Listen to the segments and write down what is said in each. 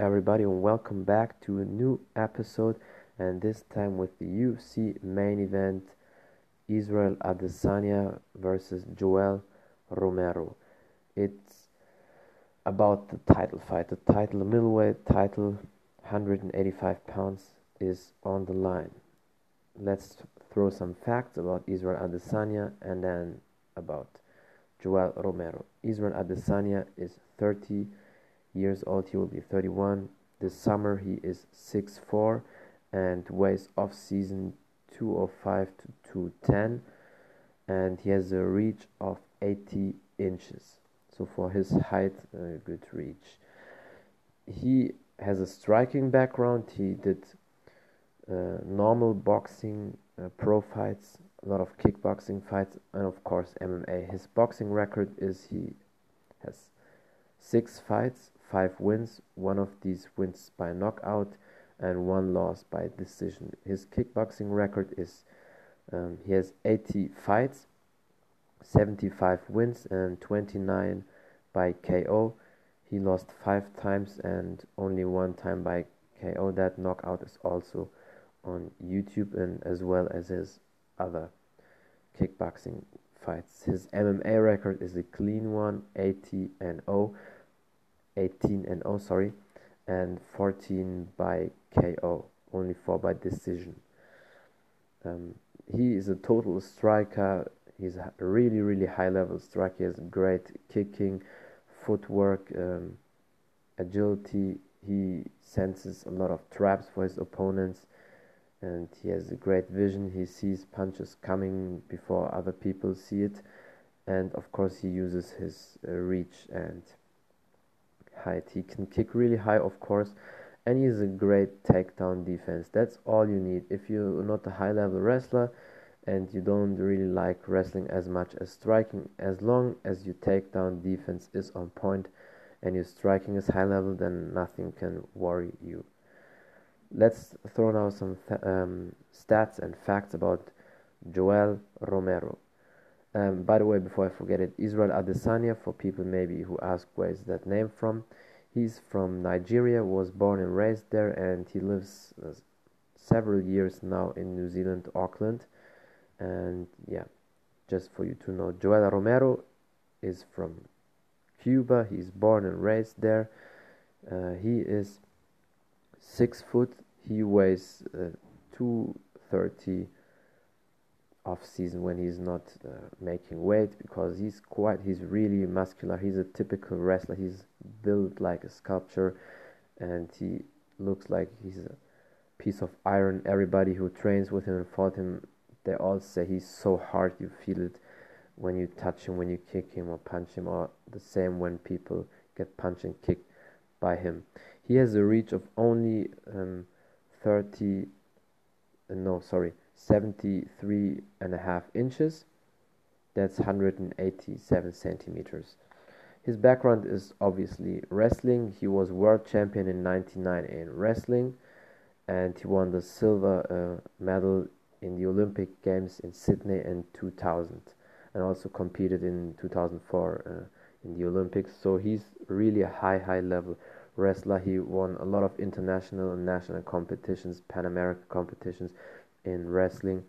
everybody, and welcome back to a new episode. And this time with the UFC main event Israel Adesanya versus Yoel Romero. It's about the title fight. The title, the middleweight title, 185 pounds, is on the line. Let's throw some facts about Israel Adesanya and then about Yoel Romero. Israel Adesanya is 30 years old. He will be 31 this summer. He is 6'4 and weighs off season 205 to 210 and he has a reach of 80 inches. So for his height, a good reach. He has a striking background. He did uh, normal boxing, uh, pro fights, a lot of kickboxing fights, and of course MMA. His boxing record is he has six fights, five wins, one of these wins by knockout, and one loss by decision. His kickboxing record is um, he has 80 fights, 75 wins, and 29 by KO. He lost five times and only one time by KO. That knockout is also on YouTube and as well as his other kickboxing fights. His MMA record is a clean one, 80 and 0, 18 and 0, sorry, and 14 by KO, only 4 by decision. Um, he is a total striker. He's a really, really high level striker. He has great kicking, footwork, um, agility. He senses a lot of traps for his opponents and he has a great vision. He sees punches coming before other people see it, and of course, he uses his uh, reach and height. He can kick really high, of course, and he has a great takedown defense. That's all you need. If you're not a high level wrestler and you don't really like wrestling as much as striking, as long as your takedown defense is on point and your striking is high level, then nothing can worry you let's throw now some um, stats and facts about Yoel Romero. Um, by the way, before I forget it, Israel Adesanya, for people maybe who ask where is that name from, he's from Nigeria, was born and raised there, and he lives uh, several years now in New Zealand, Auckland. And yeah, just for you to know, Yoel Romero is from Cuba. He's born and raised there. Uh, he is six foot. He weighs uh, 230 off season when he's not uh, making weight because he's quite he's really muscular. He's a typical wrestler. He's built like a sculpture and he looks like he's a piece of iron. Everybody who trains with him and fought him they all say he's so hard you feel it when you touch him when you kick him or punch him or the same when people get punched and kicked by him. He has a reach of only um, 30 uh, no sorry 73 and a half inches. That's 187 centimeters. His background is obviously wrestling. He was world champion in 99 in wrestling and he won the silver uh, medal in the olympic games in sydney in 2000 and also competed in 2004 uh, in the olympics. So he's really a high high level wrestler. He won a lot of international and national competitions, Pan American competitions in wrestling.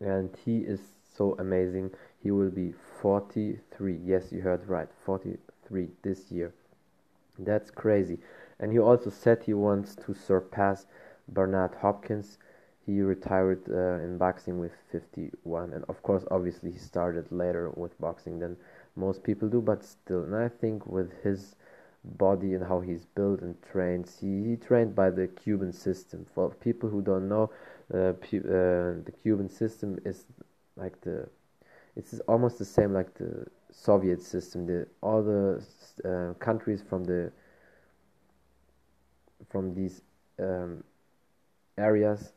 And he is so amazing. He will be 43. Yes, you heard right. 43 this year. That's crazy. And he also said he wants to surpass Bernard Hopkins. He retired uh, in boxing with 51. And of course, obviously, he started later with boxing than most people do, but still. And I think with his body and how he's built and trained. He, he trained by the Cuban system. For people who don't know, uh, uh, the Cuban system is like the it's almost the same like the Soviet system. The all the uh, countries from the from these um, areas,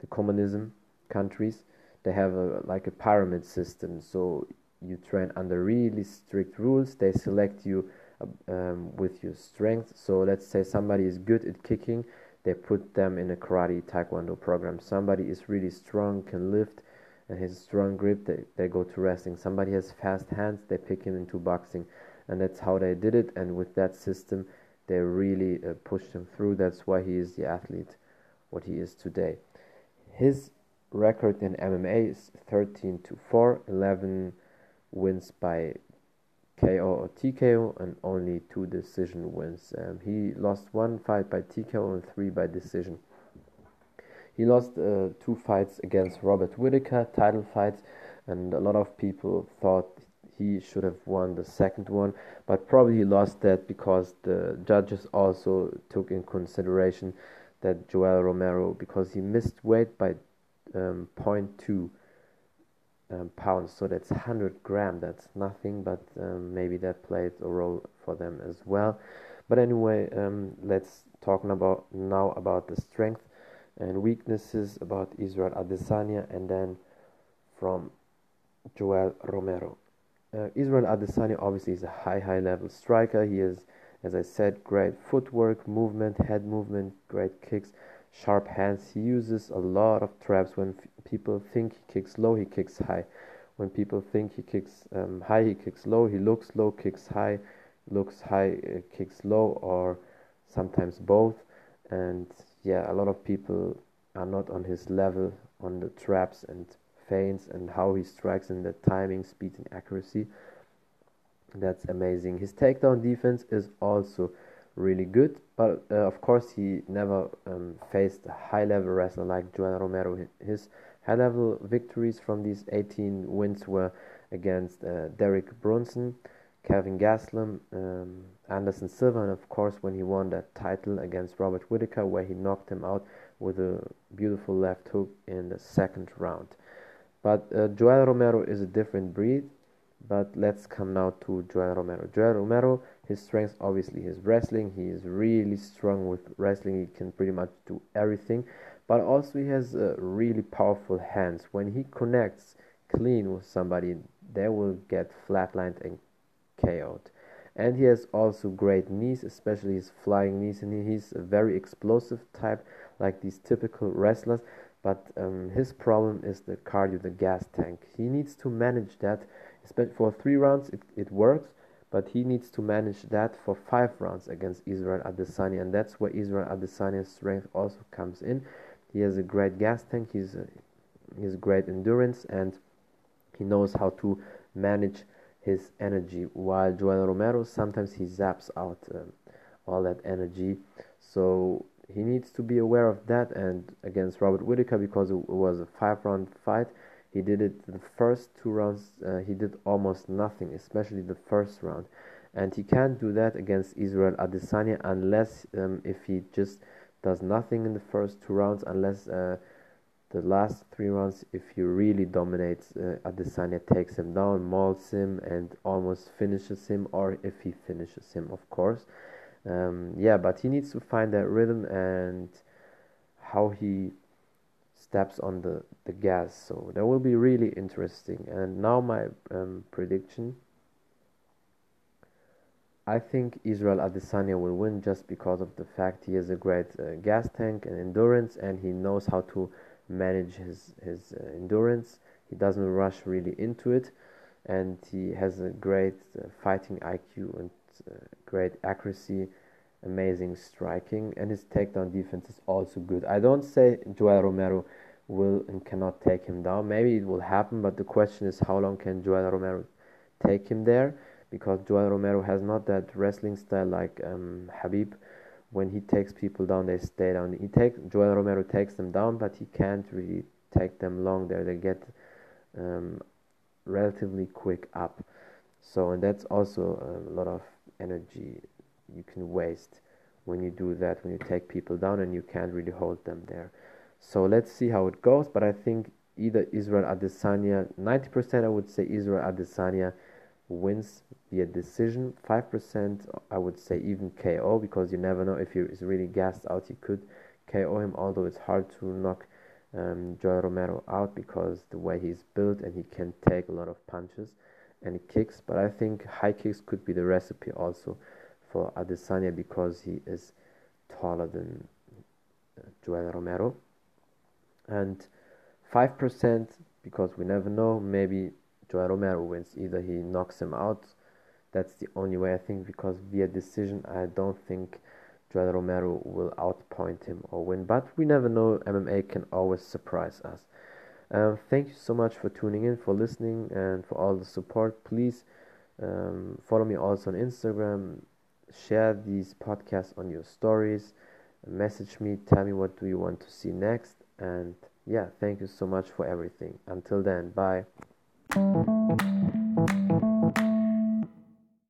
the communism countries, they have a like a pyramid system. So you train under really strict rules. They select you um, with your strength. So let's say somebody is good at kicking, they put them in a karate taekwondo program. Somebody is really strong, can lift, and has strong grip, they, they go to wrestling. Somebody has fast hands, they pick him into boxing. And that's how they did it. And with that system, they really uh, pushed him through. That's why he is the athlete, what he is today. His record in MMA is 13 to 4, 11 wins by KO or TKO, and only two decision wins. Um, he lost one fight by TKO and three by decision. He lost uh, two fights against Robert Whitaker, title fights, and a lot of people thought he should have won the second one, but probably he lost that because the judges also took in consideration that Yoel Romero, because he missed weight by um, 0.2 um, pounds, so that's 100 gram. That's nothing, but um, maybe that played a role for them as well. But anyway, um, let's talk about now about the strength and weaknesses about Israel Adesanya, and then from Yoel Romero. Uh, Israel Adesanya obviously is a high, high level striker. He is, as I said, great footwork, movement, head movement, great kicks, sharp hands. He uses a lot of traps. When people think he kicks low, he kicks high. When people think he kicks um, high, he kicks low. He looks low, kicks high, looks high, uh, kicks low, or sometimes both. And yeah, a lot of people are not on his level on the traps and feints and how he strikes and the timing, speed, and accuracy. That's amazing. His takedown defense is also really good, but uh, of course he never um, faced a high-level wrestler like Yoel Romero. His high-level victories from these 18 wins were against uh, Derek Brunson, Kelvin Gastelum, um, Anderson Silva, and of course when he won that title against Robert Whitaker, where he knocked him out with a beautiful left hook in the second round. But uh, Yoel Romero is a different breed. But let's come now to Yoel Romero. Yoel Romero, his strength obviously his wrestling. He is really strong with wrestling. He can pretty much do everything. But also he has uh, really powerful hands. When he connects clean with somebody, they will get flatlined and KO'd. And he has also great knees, especially his flying knees, and he's a very explosive type, like these typical wrestlers but um, his problem is the cardio, the gas tank. He needs to manage that. Especially for three rounds, it, it works, but he needs to manage that for five rounds against Israel Adesanya, and that's where Israel Adesanya's strength also comes in. He has a great gas tank. He's he's great endurance, and he knows how to manage his energy. While Yoel Romero sometimes he zaps out um, all that energy. So he needs to be aware of that and against Robert Whitaker because it was a five round fight he did it the first two rounds uh, he did almost nothing especially the first round. And he can't do that against Israel Adesanya unless um, if he just does nothing in the first two rounds unless uh, the last three rounds if he really dominates uh, Adesanya takes him down mauls him and almost finishes him or if he finishes him of course. Um, yeah, but he needs to find that rhythm and how he steps on the, the gas. So that will be really interesting. And now my um, prediction. I think Israel Adesanya will win just because of the fact he has a great uh, gas tank and endurance, and he knows how to manage his his uh, endurance. He doesn't rush really into it, and he has a great uh, fighting IQ and uh, great accuracy, amazing striking, and his takedown defense is also good. I don't say Yoel Romero will and cannot take him down. Maybe it will happen, but the question is how long can Yoel Romero take him there? Because Yoel Romero has not that wrestling style like um, Khabib. When he takes people down, they stay down. He take Yoel Romero takes them down, but he can't really take them long there. They get um, relatively quick up. So, and that's also a lot of energy you can waste when you do that, when you take people down and you can't really hold them there. So let's see how it goes. But I think either Israel Adesanya, 90% I would say Israel Adesanya wins via decision. 5% I would say even KO because you never know if he is really gassed out, you could KO him. Although it's hard to knock um, Yoel Romero out because the way he's built and he can take a lot of punches and kicks. But I think high kicks could be the recipe also for Adesanya because he is taller than uh, Yoel Romero. And 5% because we never know, maybe Yoel Romero wins. Either he knocks him out, that's the only way I think because via decision I don't think Yoel Romero will outpoint him or win. But we never know. MMA can always surprise us. Um, thank you so much for tuning in, for listening, and for all the support. Please um, follow me also on Instagram. Share these podcasts on your stories. Message me. Tell me what do you want to see next. And yeah, thank you so much for everything. Until then, bye.